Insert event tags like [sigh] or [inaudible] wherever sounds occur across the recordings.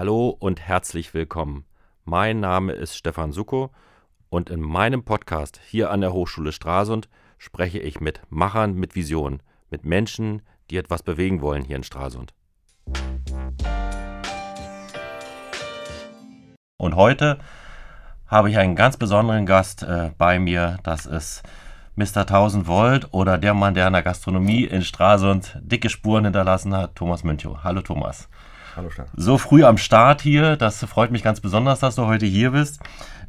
Hallo und herzlich willkommen. Mein Name ist Stefan Suko und in meinem Podcast hier an der Hochschule Stralsund spreche ich mit Machern mit Visionen, mit Menschen, die etwas bewegen wollen hier in Stralsund. Und heute habe ich einen ganz besonderen Gast äh, bei mir. Das ist Mr. 1000 Volt oder der Mann, der an der Gastronomie in Stralsund dicke Spuren hinterlassen hat, Thomas Münchow. Hallo Thomas. Hallo Stefan. So früh am Start hier, das freut mich ganz besonders, dass du heute hier bist.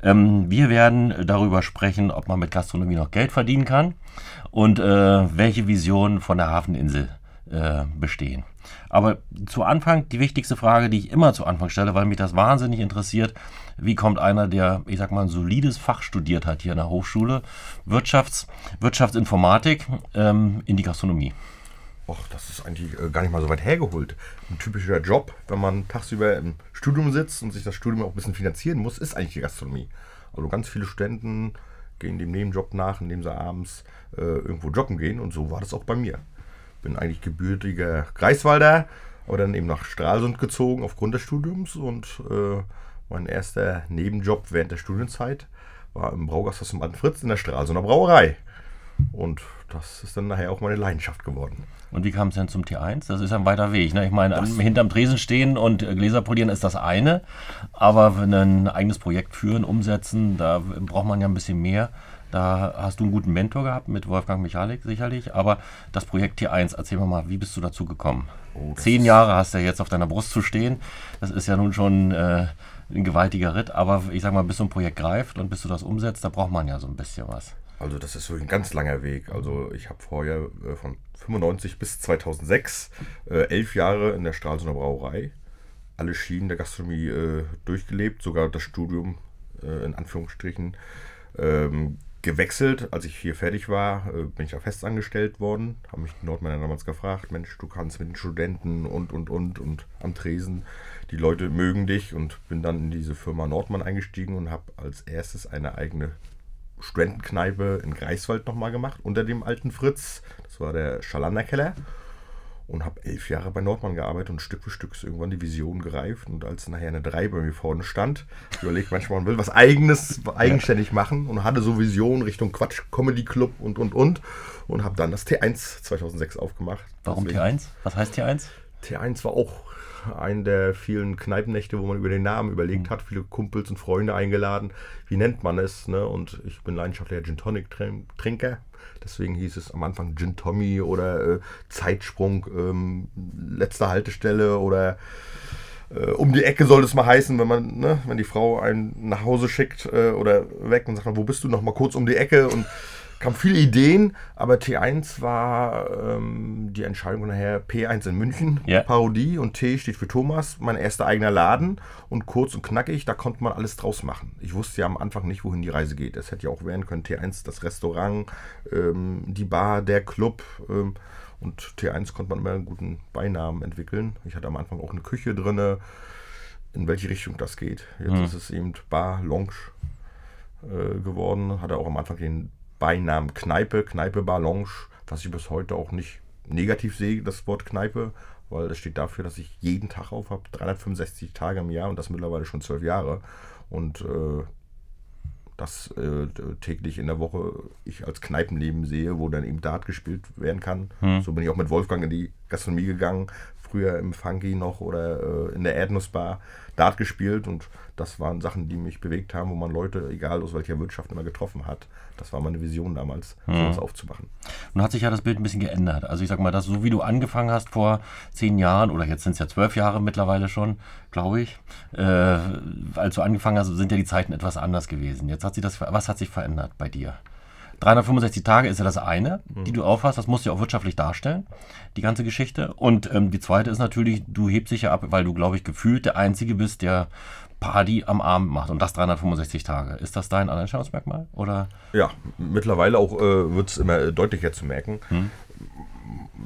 Ähm, wir werden darüber sprechen, ob man mit Gastronomie noch Geld verdienen kann und äh, welche Visionen von der Hafeninsel äh, bestehen. Aber zu Anfang die wichtigste Frage, die ich immer zu Anfang stelle, weil mich das wahnsinnig interessiert, wie kommt einer, der, ich sag mal, ein solides Fach studiert hat hier an der Hochschule, Wirtschafts, Wirtschaftsinformatik, ähm, in die Gastronomie? Och, das ist eigentlich äh, gar nicht mal so weit hergeholt. Ein typischer Job, wenn man tagsüber im Studium sitzt und sich das Studium auch ein bisschen finanzieren muss, ist eigentlich die Gastronomie. Also ganz viele Studenten gehen dem Nebenjob nach, indem sie abends äh, irgendwo joggen gehen und so war das auch bei mir. Bin eigentlich gebürtiger Greifswalder, aber dann eben nach Stralsund gezogen aufgrund des Studiums und äh, mein erster Nebenjob während der Studienzeit war im Braugasthaus zum Alten Fritz in der Stralsunder Brauerei. Und das ist dann nachher auch meine Leidenschaft geworden. Und wie kam es denn zum T1? Das ist ein weiter Weg. Ne? Ich meine, das hinterm Tresen stehen und Gläser polieren ist das eine, aber ein eigenes Projekt führen, umsetzen, da braucht man ja ein bisschen mehr. Da hast du einen guten Mentor gehabt mit Wolfgang Michalik sicherlich, aber das Projekt T1, erzähl mir mal, wie bist du dazu gekommen? Oh, Zehn Jahre hast du ja jetzt auf deiner Brust zu stehen. Das ist ja nun schon äh, ein gewaltiger Ritt, aber ich sag mal, bis so ein Projekt greift und bis du das umsetzt, da braucht man ja so ein bisschen was. Also das ist wirklich ein ganz langer Weg. Also ich habe vorher äh, von 95 bis 2006 äh, elf Jahre in der Stralsunder Brauerei alle Schienen der Gastronomie äh, durchgelebt, sogar das Studium äh, in Anführungsstrichen ähm, gewechselt. Als ich hier fertig war, äh, bin ich ja festangestellt worden. Haben mich die Nordmänner damals gefragt, Mensch, du kannst mit den Studenten und, und, und, und am Tresen. Die Leute mögen dich und bin dann in diese Firma Nordmann eingestiegen und habe als erstes eine eigene Studentenkneipe in Greifswald nochmal gemacht, unter dem alten Fritz. Das war der Schalander-Keller. Und habe elf Jahre bei Nordmann gearbeitet und Stück für Stück ist irgendwann die Vision gereift. Und als nachher eine 3 bei mir vorne stand, überlegt manchmal, man will was Eigenes, eigenständig machen und hatte so Visionen Richtung Quatsch, Comedy Club und und und. Und habe dann das T1 2006 aufgemacht. Warum Deswegen, T1? Was heißt T1? T1 war auch einen der vielen Kneipennächte, wo man über den Namen überlegt mhm. hat, viele Kumpels und Freunde eingeladen. Wie nennt man es? Ne? Und ich bin leidenschaftlicher Gin Tonic Trinker. Deswegen hieß es am Anfang Gin Tommy oder äh, Zeitsprung, ähm, letzte Haltestelle oder äh, um die Ecke soll es mal heißen, wenn man, ne, wenn die Frau einen nach Hause schickt äh, oder weg und sagt, wo bist du noch mal kurz um die Ecke und kamen viele Ideen, aber T1 war ähm, die Entscheidung nachher P1 in München, yeah. Parodie und T steht für Thomas, mein erster eigener Laden und kurz und knackig, da konnte man alles draus machen. Ich wusste ja am Anfang nicht, wohin die Reise geht. Es hätte ja auch werden können T1 das Restaurant, ähm, die Bar, der Club ähm, und T1 konnte man immer einen guten Beinamen entwickeln. Ich hatte am Anfang auch eine Küche drin, in welche Richtung das geht. Jetzt mhm. ist es eben Bar, Lounge äh, geworden, hatte auch am Anfang den Beinamen Kneipe, Kneipe Bar Lounge, was ich bis heute auch nicht negativ sehe, das Wort Kneipe, weil das steht dafür, dass ich jeden Tag auf habe, 365 Tage im Jahr und das mittlerweile schon zwölf Jahre. Und äh, das äh, täglich in der Woche ich als Kneipenleben sehe, wo dann eben Dart gespielt werden kann. Hm. So bin ich auch mit Wolfgang in die Gastronomie gegangen, früher im Funky noch oder äh, in der Erdnussbar Dart gespielt und das waren Sachen, die mich bewegt haben, wo man Leute, egal aus welcher Wirtschaft, immer getroffen hat. Das war meine Vision damals, mhm. sowas aufzumachen. Nun hat sich ja das Bild ein bisschen geändert. Also ich sag mal, das so wie du angefangen hast vor zehn Jahren oder jetzt sind es ja zwölf Jahre mittlerweile schon, glaube ich. Äh, als du angefangen hast, sind ja die Zeiten etwas anders gewesen. Jetzt hat sich das, was hat sich verändert bei dir? 365 Tage ist ja das eine, die du aufhast. Das musst du ja auch wirtschaftlich darstellen, die ganze Geschichte. Und ähm, die zweite ist natürlich, du hebst dich ja ab, weil du, glaube ich, gefühlt der Einzige bist, der Party am Abend macht und das 365 Tage. Ist das dein Alleinstellungsmerkmal? Oder? Ja, mittlerweile auch äh, wird es immer deutlicher zu merken. Hm.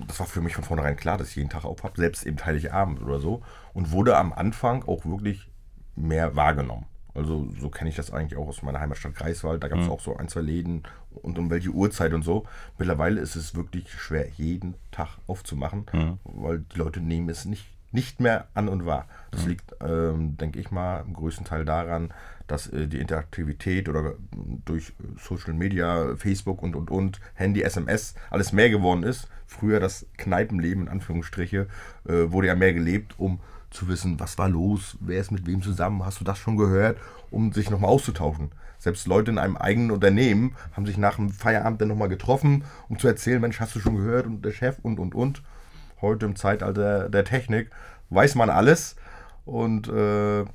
Das war für mich von vornherein klar, dass ich jeden Tag auf habe, selbst eben Heiligabend oder so. Und wurde am Anfang auch wirklich mehr wahrgenommen. Also so kenne ich das eigentlich auch aus meiner Heimatstadt Greifswald. Da gab es mhm. auch so ein, zwei Läden und um welche Uhrzeit und so. Mittlerweile ist es wirklich schwer, jeden Tag aufzumachen, mhm. weil die Leute nehmen es nicht nicht mehr an und wahr. Das liegt, ähm, denke ich mal, im größten Teil daran, dass äh, die Interaktivität oder durch Social Media, Facebook und und und, Handy, SMS, alles mehr geworden ist. Früher das Kneipenleben in Anführungsstriche äh, wurde ja mehr gelebt, um zu wissen, was war los, wer ist mit wem zusammen, hast du das schon gehört, um sich nochmal auszutauschen. Selbst Leute in einem eigenen Unternehmen haben sich nach dem Feierabend dann nochmal getroffen, um zu erzählen, Mensch, hast du schon gehört und der Chef und und und. Heute im Zeitalter der Technik weiß man alles und äh,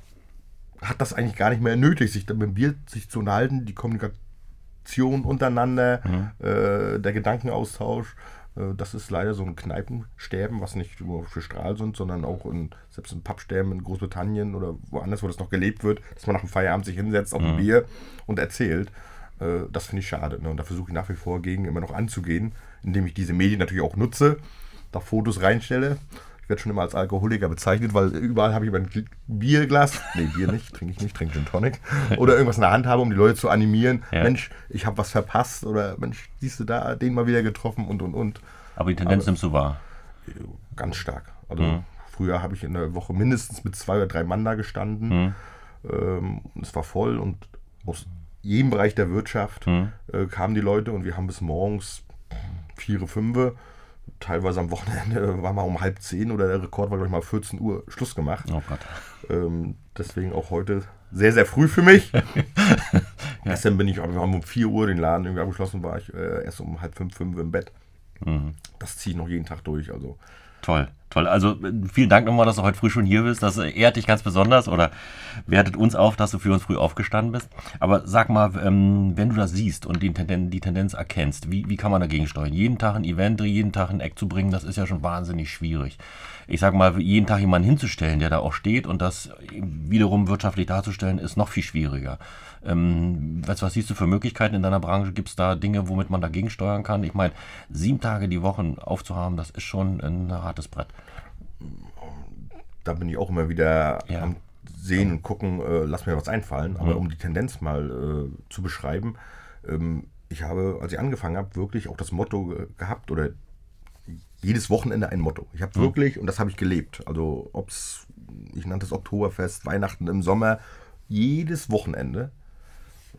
hat das eigentlich gar nicht mehr nötig, sich mit Bier sich zu unterhalten, die Kommunikation untereinander, mhm. äh, der Gedankenaustausch. Äh, das ist leider so ein Kneipensterben, was nicht nur für Stralsund, sondern auch in, selbst in Pubsterben in Großbritannien oder woanders, wo das noch gelebt wird, dass man nach dem Feierabend sich hinsetzt auf ein mhm. Bier und erzählt. Äh, das finde ich schade. Ne? Und da versuche ich nach wie vor gegen immer noch anzugehen, indem ich diese Medien natürlich auch nutze, da Fotos reinstelle werde schon immer als Alkoholiker bezeichnet, weil überall habe ich ein Bierglas, nee, Bier nicht, [laughs] trinke ich nicht, trinke Gin Tonic, oder irgendwas in der Hand habe, um die Leute zu animieren. Ja. Mensch, ich habe was verpasst oder Mensch, siehst du da, den mal wieder getroffen und und und. Aber die Tendenz Aber, nimmst du wahr? Ganz stark. Also mhm. früher habe ich in der Woche mindestens mit zwei oder drei Mann da gestanden. Mhm. Ähm, es war voll und aus jedem Bereich der Wirtschaft mhm. äh, kamen die Leute und wir haben bis morgens vier, fünf teilweise am Wochenende [laughs] war mal um halb zehn oder der Rekord war, glaube ich, mal 14 Uhr Schluss gemacht. Oh Gott. Ähm, deswegen auch heute sehr, sehr früh für mich. [laughs] [laughs] ja. Gestern bin ich, wir haben um 4 Uhr den Laden irgendwie abgeschlossen, war ich äh, erst um halb fünf, fünf im Bett. Mhm. Das ziehe ich noch jeden Tag durch. Also Toll, toll. Also vielen Dank nochmal, dass du heute früh schon hier bist. Das ehrt dich ganz besonders oder wertet uns auf, dass du für uns früh aufgestanden bist. Aber sag mal, ähm, wenn du das siehst und die Tendenz, die Tendenz erkennst, wie, wie kann man dagegen steuern? Jeden Tag ein Event, jeden Tag ein Eck zu bringen, das ist ja schon wahnsinnig schwierig. Ich sag mal, jeden Tag jemanden hinzustellen, der da auch steht und das wiederum wirtschaftlich darzustellen, ist noch viel schwieriger. Ähm, was, was siehst du für Möglichkeiten in deiner Branche? Gibt es da Dinge, womit man dagegen steuern kann? Ich meine, sieben Tage die Woche aufzuhaben, das ist schon ein hartes Brett. Da bin ich auch immer wieder ja. am Sehen und gucken, äh, lass mir was einfallen. Aber mhm. um die Tendenz mal äh, zu beschreiben, ähm, ich habe, als ich angefangen habe, wirklich auch das Motto gehabt oder jedes Wochenende ein Motto. Ich habe mhm. wirklich, und das habe ich gelebt, also ob es, ich nannte es Oktoberfest, Weihnachten im Sommer, jedes Wochenende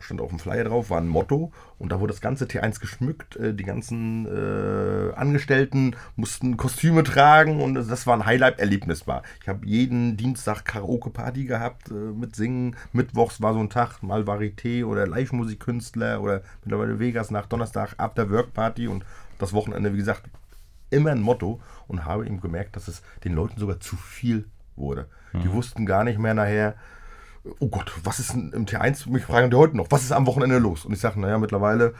stand auf dem Flyer drauf, war ein Motto und da wurde das ganze T1 geschmückt. Äh, die ganzen äh, Angestellten mussten Kostüme tragen und das war ein Highlight-Erlebnis war. Ich habe jeden Dienstag Karaoke-Party gehabt äh, mit Singen. Mittwochs war so ein Tag, mal Varieté oder Live-Musikkünstler oder mittlerweile Vegas nach Donnerstag After-Work-Party und das Wochenende, wie gesagt, immer ein Motto und habe eben gemerkt, dass es den Leuten sogar zu viel wurde. Mhm. Die wussten gar nicht mehr nachher, oh Gott, was ist im T1? Mich fragen die heute noch, was ist am Wochenende los? Und ich sage, naja, mittlerweile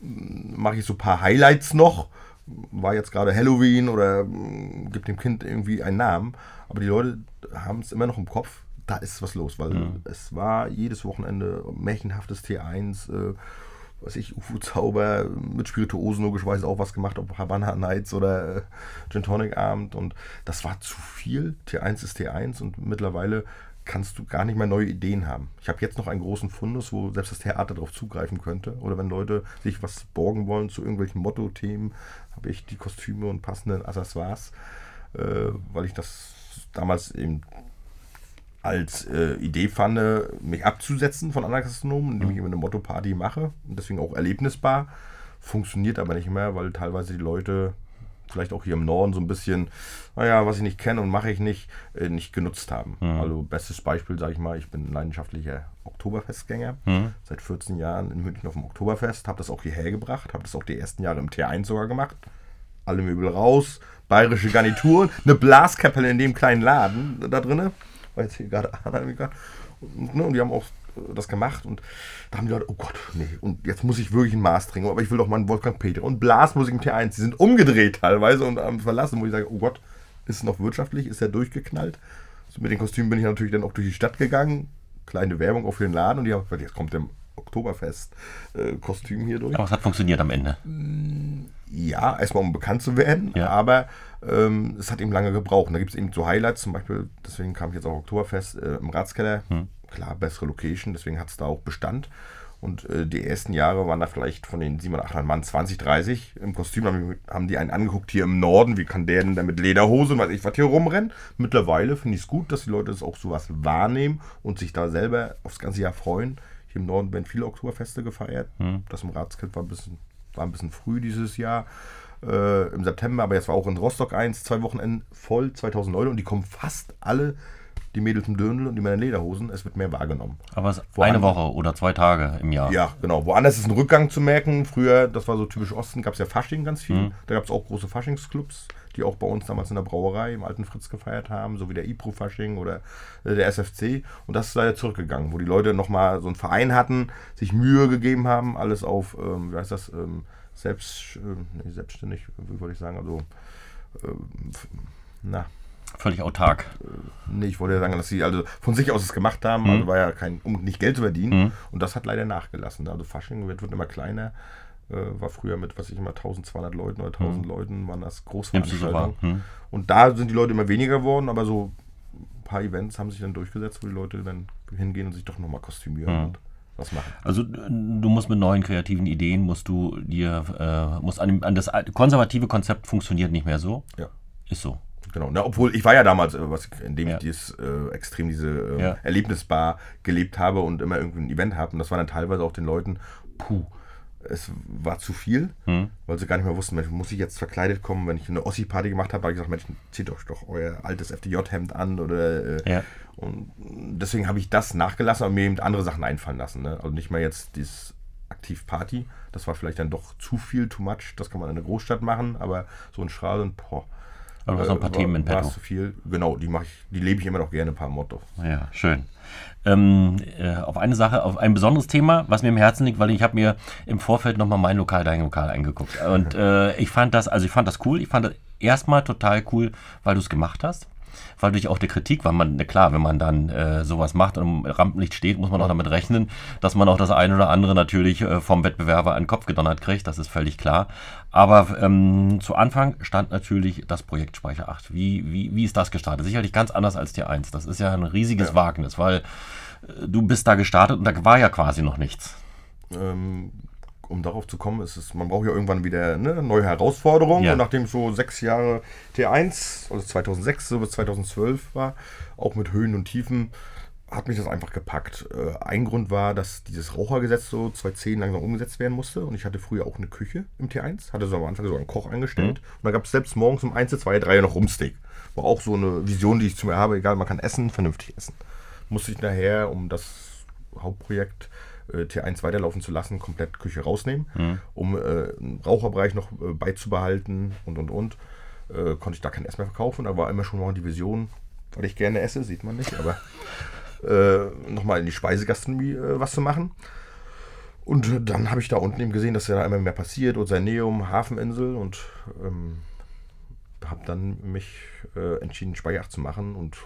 hm, mache ich so ein paar Highlights noch. War jetzt gerade Halloween oder hm, gibt dem Kind irgendwie einen Namen. Aber die Leute haben es immer noch im Kopf, da ist was los, weil mhm. es war jedes Wochenende märchenhaftes T1. Äh, was ich, UFO-Zauber mit Spirituosen logischerweise auch was gemacht, ob Havana Nights oder äh, Gin Tonic Abend und das war zu viel. T1 ist T1 und mittlerweile kannst du gar nicht mehr neue Ideen haben. Ich habe jetzt noch einen großen Fundus, wo selbst das Theater darauf zugreifen könnte. Oder wenn Leute sich was borgen wollen zu irgendwelchen Motto-Themen, habe ich die Kostüme und passenden Accessoires, äh, weil ich das damals eben als äh, Idee fand, mich abzusetzen von anderen Gastronomen, indem ich immer eine Motto-Party mache und deswegen auch erlebnisbar. Funktioniert aber nicht mehr, weil teilweise die Leute vielleicht auch hier im Norden so ein bisschen, naja, was ich nicht kenne und mache ich nicht, äh, nicht genutzt haben. Mhm. Also bestes Beispiel, sage ich mal, ich bin leidenschaftlicher Oktoberfestgänger, mhm. seit 14 Jahren in München auf dem Oktoberfest, habe das auch hierher gebracht, habe das auch die ersten Jahre im T1 sogar gemacht. Alle Möbel raus, bayerische Garnituren, [laughs] eine Blaskapelle in dem kleinen Laden da drinnen, weil jetzt hier gerade [laughs] Anna und, ne, und die haben auch das gemacht und da haben die Leute, oh Gott, nee, und jetzt muss ich wirklich ein Maß trinken, aber ich will doch mal einen Wolfgang Peter und Blasmusik im T1, die sind umgedreht teilweise und am Verlassen, wo ich sage, oh Gott, ist es noch wirtschaftlich, ist er durchgeknallt? So mit den Kostümen bin ich natürlich dann auch durch die Stadt gegangen, kleine Werbung auch für den Laden und die haben gesagt, jetzt kommt der Oktoberfest-Kostüm äh, hier durch. Aber es hat funktioniert am Ende. Ja, erstmal um bekannt zu werden, ja. aber ähm, es hat eben lange gebraucht. Und da gibt es eben so Highlights, zum Beispiel, deswegen kam ich jetzt auch Oktoberfest äh, im Ratskeller. Hm klar, bessere Location, deswegen hat es da auch Bestand. Und äh, die ersten Jahre waren da vielleicht von den 700, 800 Mann 20, 30 im Kostüm. Haben, haben die einen angeguckt hier im Norden, wie kann der denn da mit Lederhose und weiß ich was hier rumrennen. Mittlerweile finde ich es gut, dass die Leute das auch sowas wahrnehmen und sich da selber aufs ganze Jahr freuen. Hier im Norden werden viele Oktoberfeste gefeiert. Hm. Das im Ratskind war ein bisschen, war ein bisschen früh dieses Jahr. Äh, Im September, aber jetzt war auch in Rostock eins, zwei Wochenenden voll, 2000 Leute und die kommen fast alle die Mädels im Döndel und die Männer in Lederhosen. Es wird mehr wahrgenommen. Aber es ist eine Woche oder zwei Tage im Jahr. Ja, genau. Woanders ist ein Rückgang zu merken. Früher, das war so typisch Osten, gab es ja Fasching ganz viel. Mhm. Da gab es auch große Faschingsclubs, die auch bei uns damals in der Brauerei im alten Fritz gefeiert haben, so wie der Ipro-Fasching oder äh, der SFC. Und das ist leider zurückgegangen, wo die Leute nochmal so einen Verein hatten, sich Mühe gegeben haben, alles auf, ähm, wie heißt das, ähm, selbst, ähm, nee, selbstständig, wie wollte ich sagen, also, f- na, Völlig autark. Nee, ich wollte ja sagen, dass sie also von sich aus es gemacht haben, also war ja kein, um nicht Geld zu verdienen. Und das hat leider nachgelassen. Also Fasching wird, wird immer kleiner. Äh, war früher mit, was ich immer, 1200 Leuten oder 1000 Leuten waren das du so wahr? Großveranstaltungen. Hm. Und da sind die Leute immer weniger geworden, aber so ein paar Events haben sich dann durchgesetzt, wo die Leute dann hingehen und sich doch nochmal kostümieren und was machen. Also du musst mit neuen kreativen Ideen, musst du dir, äh, musst an, dem, an das konservative Konzept funktioniert nicht mehr so. Ja. Ist so. Genau, Na, obwohl ich war ja damals, äh, was, in dem Ja. ich dieses, äh, extrem diese äh, Ja. Erlebnisbar gelebt habe und immer irgendwie ein Event habe. Und das war dann teilweise auch den Leuten, puh, es war zu viel, Hm. weil sie gar nicht mehr wussten, Mensch, muss ich jetzt verkleidet kommen, wenn ich eine Ossi-Party gemacht habe, habe ich gesagt, Mensch, zieht euch doch euer altes FDJ-Hemd an oder äh, Ja. und deswegen habe ich das nachgelassen und mir eben andere Sachen einfallen lassen. Ne? Also nicht mehr jetzt dieses aktiv Party, das war vielleicht dann doch zu viel, too much, das kann man in einer Großstadt machen, aber so ein Strahl und boah, Aber du hast noch ein paar war- Themen in petto. zu viel. Genau, die mache ich, die lebe ich immer noch gerne, ein paar Motto. Ja, schön. Ähm, äh, auf eine Sache, auf ein besonderes Thema, was mir im Herzen liegt, weil ich habe mir im Vorfeld nochmal mein Lokal, dein Lokal angeguckt. Und äh, ich fand das, also ich fand das cool. Ich fand das erstmal total cool, weil du es gemacht hast. Weil durch auch die Kritik, weil man, na klar, wenn man dann äh, sowas macht und im Rampenlicht steht, muss man auch damit rechnen, dass man auch das eine oder andere natürlich äh, vom Wettbewerber an den Kopf gedonnert kriegt, das ist völlig klar. Aber ähm, zu Anfang stand natürlich das Projekt Speicher 8. Wie, wie, wie ist das gestartet? Sicherlich ganz anders als Tier 1. Das ist ja ein riesiges Wagnis, weil äh, du bist da gestartet und da war ja quasi noch nichts. Ähm, um darauf zu kommen, ist es, man braucht ja irgendwann wieder ne, neue Herausforderungen. Ja. Und nachdem so sechs Jahre T1, also 2006 so bis 2012 war, auch mit Höhen und Tiefen, hat mich das einfach gepackt. Äh, ein Grund war, dass dieses Rauchergesetz so 2010 langsam umgesetzt werden musste. Und ich hatte früher auch eine Küche im T1, hatte so am Anfang so einen Koch eingestellt. Und da gab es selbst morgens um 1, 2, 3 noch Rumsteak. War auch so eine Vision, die ich zu mir habe, egal, man kann essen, vernünftig essen. Musste ich nachher, um das Hauptprojekt äh, T1 weiterlaufen zu lassen, komplett Küche rausnehmen, um äh, einen Raucherbereich noch äh, beizubehalten und und und. Konnte ich da kein Essen mehr verkaufen, da war immer schon mal die Vision, weil ich gerne esse, sieht man nicht, aber [laughs] nochmal in die Speisegastronomie was zu machen. Und dann habe ich da unten eben gesehen, dass ja da immer mehr passiert, Ozeaneum, Hafeninsel und ähm, habe dann mich äh, entschieden, Speicher 8 zu machen und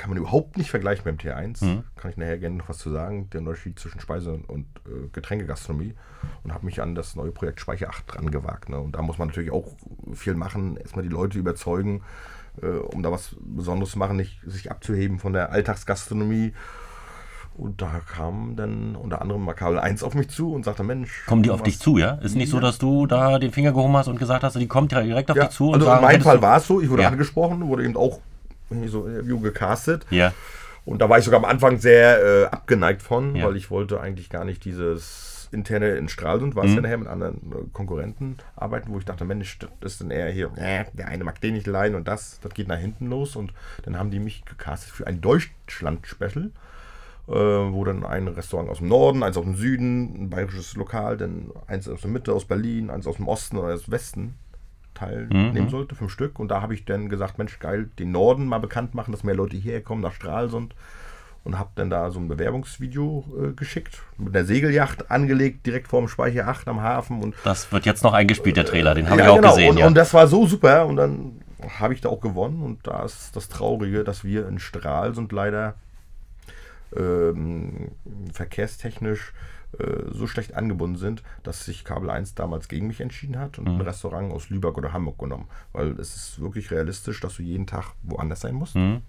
kann man überhaupt nicht vergleichen mit dem T1. Kann ich nachher gerne noch was zu sagen, der Unterschied zwischen Speise- und äh, Getränkegastronomie und habe mich an das neue Projekt Speicher 8 dran gewagt. Ne? Und da muss man natürlich auch viel machen, erstmal die Leute überzeugen, äh, um da was Besonderes zu machen, nicht sich abzuheben von der Alltagsgastronomie. Und da kam dann unter anderem Makabel 1 auf mich zu und sagte, Mensch. Kommen die auf dich zu, ja? Ist nicht so, dass du da den Finger gehoben hast und gesagt hast, die kommt direkt auf Ja, dich zu also in meinem Fall war es so, ich wurde Ja. angesprochen, wurde eben auch so in Interview gecastet. Ja, Und da war ich sogar am Anfang sehr äh, abgeneigt von, Ja. weil ich wollte eigentlich gar nicht dieses interne in Stralsund, war es ja nachher mit anderen äh, Konkurrenten arbeiten, wo ich dachte, Mensch, das ist dann eher hier, äh, der eine mag den nicht leiden und das, das geht nach hinten los. Und dann haben die mich gecastet für ein Deutschland-Special, äh, wo dann ein Restaurant aus dem Norden, eins aus dem Süden, ein bayerisches Lokal, dann eins aus der Mitte, aus Berlin, eins aus dem Osten oder aus dem Westen teilnehmen sollte, fünf Stück. Und da habe ich dann gesagt, Mensch, geil, den Norden mal bekannt machen, dass mehr Leute hierher kommen, nach Stralsund. Und habe dann da so ein Bewerbungsvideo äh, geschickt, mit einer Segelyacht angelegt, direkt vorm Speicher 8 am Hafen. Und das wird jetzt noch eingespielt, der Trailer, den habe ja, ich auch genau. gesehen, und, ja. und das war so super. Und dann habe ich da auch gewonnen. Und da ist das Traurige, dass wir in Stralsund leider ähm, verkehrstechnisch äh, so schlecht angebunden sind, dass sich Kabel 1 damals gegen mich entschieden hat und Mhm. ein Restaurant aus Lübeck oder Hamburg genommen. Weil es ist wirklich realistisch, dass du jeden Tag woanders sein musst. Mhm.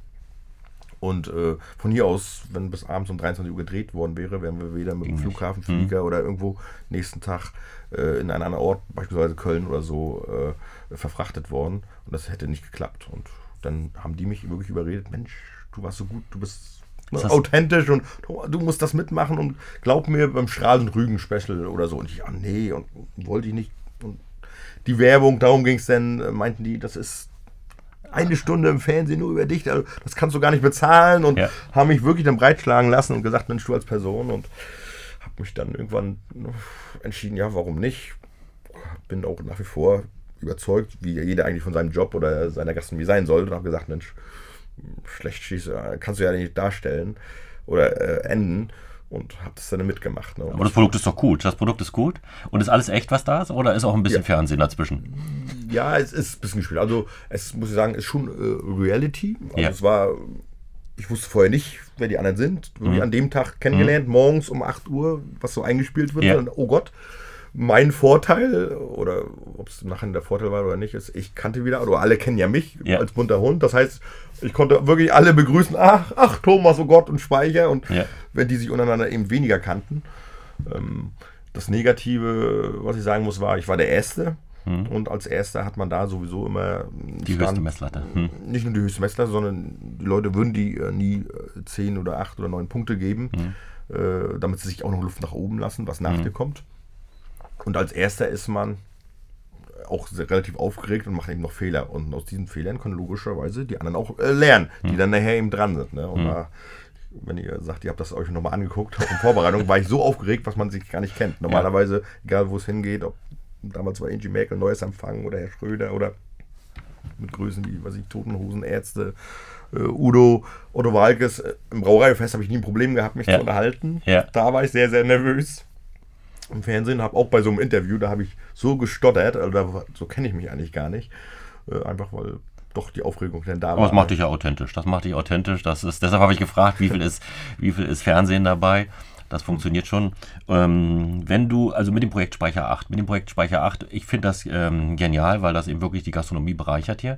Und äh, von hier aus, wenn bis abends um 23 Uhr gedreht worden wäre, wären wir wieder mit dem Flughafenflieger mhm. oder irgendwo nächsten Tag äh, in einen anderen Ort, beispielsweise Köln oder so, äh, verfrachtet worden. Und das hätte nicht geklappt. Und dann haben die mich wirklich überredet, Mensch, du warst so gut, du bist ne, authentisch und du musst das mitmachen und glaub mir beim Strahlen Rügen Special oder so. Und ich, ah nee, und, wollte ich nicht. Und die Werbung, darum ging es dann, äh, meinten die, das ist eine Stunde im Fernsehen nur über dich, also das kannst du gar nicht bezahlen und ja. haben mich wirklich dann breitschlagen lassen und gesagt, Mensch, du als Person und habe mich dann irgendwann entschieden, ja, warum nicht? Bin auch nach wie vor überzeugt, wie jeder eigentlich von seinem Job oder seiner Gastronomie sein sollte und habe gesagt, Mensch, schlecht schießen kannst du ja nicht darstellen oder äh, enden und habe das dann mitgemacht. Ne? Aber das Produkt ist doch gut. Das Produkt ist gut. Und ist alles echt, was da ist? Oder ist auch ein bisschen ja. Fernsehen dazwischen? Ja, es ist ein bisschen gespielt. Also, es muss ich sagen, ist schon äh, Reality. Also, ja. es war, ich wusste vorher nicht, wer die anderen sind. Mhm. An dem Tag kennengelernt, mhm. morgens um 8 Uhr, was so eingespielt wird. Ja. Und, oh Gott, mein Vorteil, oder ob es nachher der Vorteil war oder nicht, ist, ich kannte wieder, oder alle kennen ja mich ja. als bunter Hund. Das heißt, ich konnte wirklich alle begrüßen, ach, ach, Thomas, oh Gott, und Speicher. Und ja. wenn die sich untereinander eben weniger kannten. Ähm, das Negative, was ich sagen muss, war, ich war der Erste. Hm. Und als Erster hat man da sowieso immer die stand, höchste Messlatte. Hm. Nicht nur die höchste Messlatte, sondern die Leute würden die äh, nie äh, 10 oder 8 oder 9 Punkte geben, hm. äh, damit sie sich auch noch Luft nach oben lassen, was nach hm. dir kommt. Und als Erster ist man auch relativ aufgeregt und macht eben noch Fehler. Und aus diesen Fehlern können logischerweise die anderen auch äh, lernen, die hm. dann nachher eben dran sind. Ne? Und hm. da, wenn ihr sagt, ihr habt das euch nochmal angeguckt, auch in Vorbereitung, war ich so aufgeregt, was man sich gar nicht kennt. Normalerweise, ja. egal wo es hingeht, ob damals war Angie Merkel, Neues Empfangen oder Herr Schröder oder mit Größen wie, was ich, Totenhosen, Ärzte, äh, Udo, Otto Walkes. Äh, Im Brauereifest habe ich nie ein Problem gehabt, mich ja. zu unterhalten. Ja. Da war ich sehr, sehr nervös im Fernsehen, habe auch bei so einem Interview, da habe ich so gestottert, also da, so kenne ich mich eigentlich gar nicht. Äh, einfach weil doch die Aufregung denn da war. Aber das macht dich ja authentisch. Das macht dich authentisch. Das ist, deshalb habe ich gefragt, wie viel ist, wie viel ist Fernsehen dabei? Das funktioniert schon. Ähm, wenn du, also mit dem Projekt Speicher 8, mit dem Projekt Speicher 8, ich finde das ähm, genial, weil das eben wirklich die Gastronomie bereichert hier.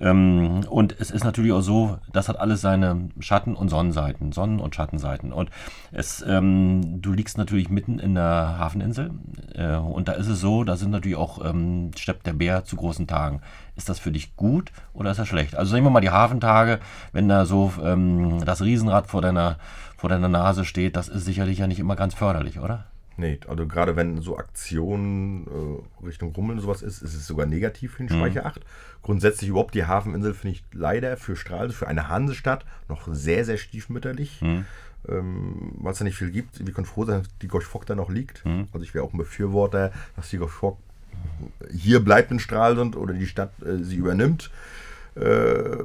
Ähm, und es ist natürlich auch so, das hat alles seine Schatten- und Sonnenseiten, Sonnen- und Schattenseiten. Und es, ähm, du liegst natürlich mitten in der Hafeninsel äh, und da ist es so, da sind natürlich auch, ähm, steppt der Bär zu großen Tagen. Ist das für dich gut oder ist das schlecht? Also nehmen wir mal die Hafentage, wenn da so ähm, das Riesenrad vor deiner vor deiner Nase steht, das ist sicherlich ja nicht immer ganz förderlich, oder? Nee, also gerade wenn so Aktionen äh, Richtung Rummeln sowas ist, ist es sogar negativ für den Speicher mhm. 8. Grundsätzlich überhaupt die Hafeninsel finde ich leider für Strahl, für eine Hansestadt noch sehr, sehr stiefmütterlich. Mhm. Ähm, Weil es da nicht viel gibt. Wir können froh sein, dass die Gosch Fock da noch liegt. Mhm. Also ich wäre auch ein Befürworter, dass die Gosch Fock hier bleibt in Stralsund oder die Stadt äh, sie übernimmt. Äh,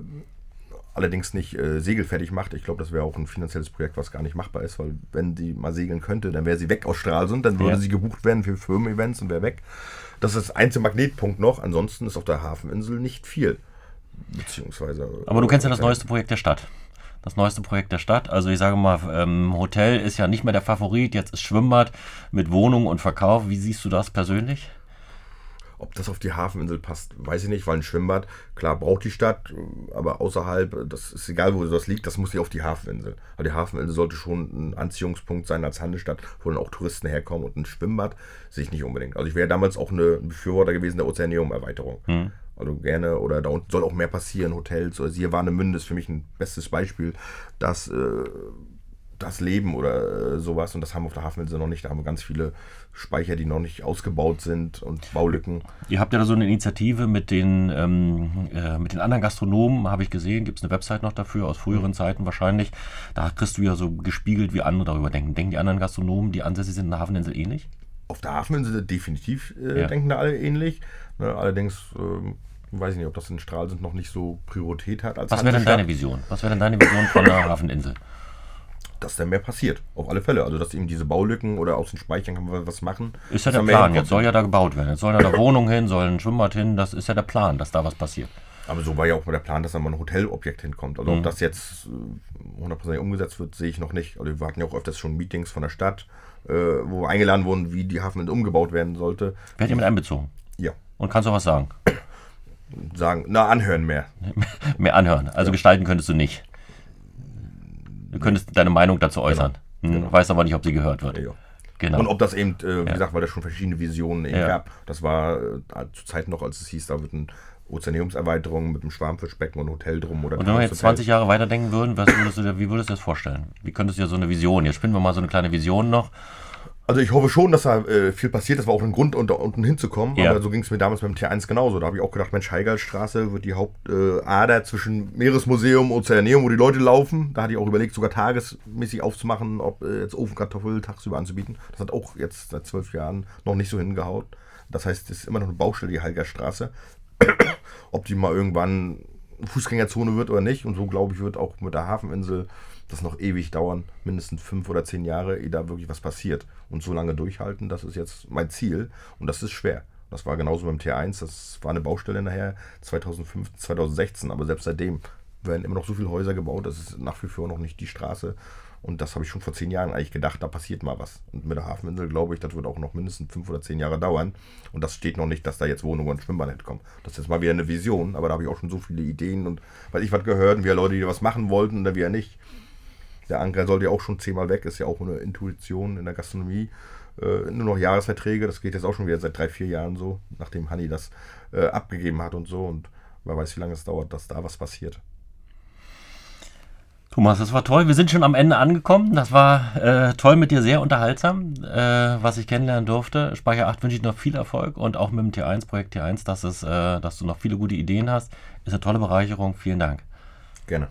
allerdings nicht äh, segelfertig macht. Ich glaube, das wäre auch ein finanzielles Projekt, was gar nicht machbar ist, weil wenn sie mal segeln könnte, dann wäre sie weg aus Stralsund, dann würde ja. sie gebucht werden für Firmen-Events und wäre weg. Das ist das einzige Magnetpunkt noch. Ansonsten ist auf der Hafeninsel nicht viel. Beziehungsweise. Aber du kennst ja das neueste Projekt der Stadt das neueste Projekt der Stadt. Also ich sage mal, ähm, Hotel ist ja nicht mehr der Favorit, jetzt ist Schwimmbad mit Wohnung und Verkauf. Wie siehst du das persönlich? Ob das auf die Hafeninsel passt, weiß ich nicht, weil ein Schwimmbad, klar, braucht die Stadt, aber außerhalb, das ist egal, wo das liegt, das muss ja auf die Hafeninsel. Aber die Hafeninsel sollte schon ein Anziehungspunkt sein als Handelsstadt, wo dann auch Touristen herkommen und ein Schwimmbad sehe ich nicht unbedingt. Also ich wäre damals auch eine Befürworter gewesen der Ozeaneum-Erweiterung. Hm. Also gerne, oder da soll auch mehr passieren, Hotels, oder hier Warnemünde ist für mich ein bestes Beispiel, dass äh, das Leben oder äh, sowas. Und das haben wir auf der Hafeninsel noch nicht. Da haben wir ganz viele Speicher, die noch nicht ausgebaut sind und Baulücken. Ihr habt ja da so eine Initiative mit den, ähm, äh, mit den anderen Gastronomen, habe ich gesehen. Gibt es eine Website noch dafür, aus früheren. Zeiten wahrscheinlich. Da kriegst du ja so gespiegelt, wie andere darüber denken. Denken die anderen Gastronomen, die ansässig sind in der Hafeninsel ähnlich? Auf der Hafeninsel definitiv äh, ja. denken da alle ähnlich. Ne, allerdings äh, weiß ich nicht, ob das in Stralsund noch nicht so Priorität hat. Was wäre denn deine Vision? Was wäre denn deine Vision von der [coughs] Hafeninsel? Dass da mehr passiert. Auf alle Fälle. Also, dass eben diese Baulücken oder aus den Speichern kann man was machen. Ist ja der Plan. Jetzt soll ja da gebaut werden. Jetzt soll da eine [coughs] Wohnung hin, soll ein Schwimmbad hin. Das ist ja der Plan, dass da was passiert. Aber so war ja auch mal der Plan, dass da mal ein Hotelobjekt hinkommt. Also, mhm. ob das jetzt 100% äh, umgesetzt wird, sehe ich noch nicht. Also, wir hatten ja auch öfters schon Meetings von der Stadt, äh, wo wir eingeladen wurden, wie die Hafeninsel umgebaut werden sollte. Wer hat ihr mit einbezogen? Ja. Und kannst du was sagen? Sagen, na, anhören mehr. [laughs] mehr anhören. Also ja. gestalten könntest du nicht. Du könntest deine Meinung dazu äußern. Genau. Hm, genau. Weiß aber nicht, ob sie gehört wird. Ja. Genau. Und ob das eben, äh, wie ja. gesagt, weil es schon verschiedene Visionen eben ja. gab. Das war äh, zur Zeit noch, als es hieß, da wird ein Ozeanierungserweiterung mit einem Schwarmfischbecken und Hotel drum. Oder und wenn wir jetzt 20 Jahre weiterdenken würden, würdest du, wie würdest du das vorstellen? Wie könntest du dir so eine Vision, jetzt spinnen wir mal so eine kleine Vision noch. Also ich hoffe schon, dass da äh, viel passiert. Das war auch ein Grund, unter unten hinzukommen. Ja. Aber so ging es mir damals beim T1 genauso. Da habe ich auch gedacht, Mensch, Heigalstraße wird die Hauptader äh, zwischen Meeresmuseum und Ozeaneum, wo die Leute laufen. Da hatte ich auch überlegt, sogar tagesmäßig aufzumachen, ob äh, jetzt Ofenkartoffel tagsüber anzubieten. Das hat auch jetzt seit zwölf Jahren noch nicht so hingehaut. Das heißt, es ist immer noch eine Baustelle, die Heigalstraße. ob die mal irgendwann Fußgängerzone wird oder nicht. Und so, glaube ich, wird auch mit der Hafeninsel das noch ewig dauern, mindestens fünf oder zehn Jahre, ehe da wirklich was passiert. Und so lange durchhalten, das ist jetzt mein Ziel. Und das ist schwer. Das war genauso beim T1, das war eine Baustelle nachher 2015, 2016, aber selbst seitdem werden immer noch so viele Häuser gebaut, das ist nach wie vor noch nicht die Straße, und das habe ich schon vor zehn Jahren eigentlich gedacht, da passiert mal was. Und mit der Hafeninsel glaube ich, das wird auch noch mindestens fünf oder zehn Jahre dauern. Und das steht noch nicht, dass da jetzt Wohnungen und Schwimmbad kommen. Das ist jetzt mal wieder eine Vision, aber da habe ich auch schon so viele Ideen und weil ich was gehört und wir Leute, die was machen wollten oder wir nicht. Der Anker sollte ja auch schon zehnmal weg, ist ja auch eine Intuition in der Gastronomie. Äh, nur noch Jahresverträge, das geht jetzt auch schon wieder seit drei, vier Jahren so, nachdem Hanni das äh, abgegeben hat und so. Und wer weiß, wie lange es dauert, dass da was passiert. Thomas, das war toll. Wir sind schon am Ende angekommen. Das war äh, toll mit dir, sehr unterhaltsam, äh, was ich kennenlernen durfte. Speicher 8 wünsche ich noch viel Erfolg und auch mit dem T1, Projekt T1, dass, es, äh, dass du noch viele gute Ideen hast. Ist eine tolle Bereicherung. Vielen Dank. Gerne.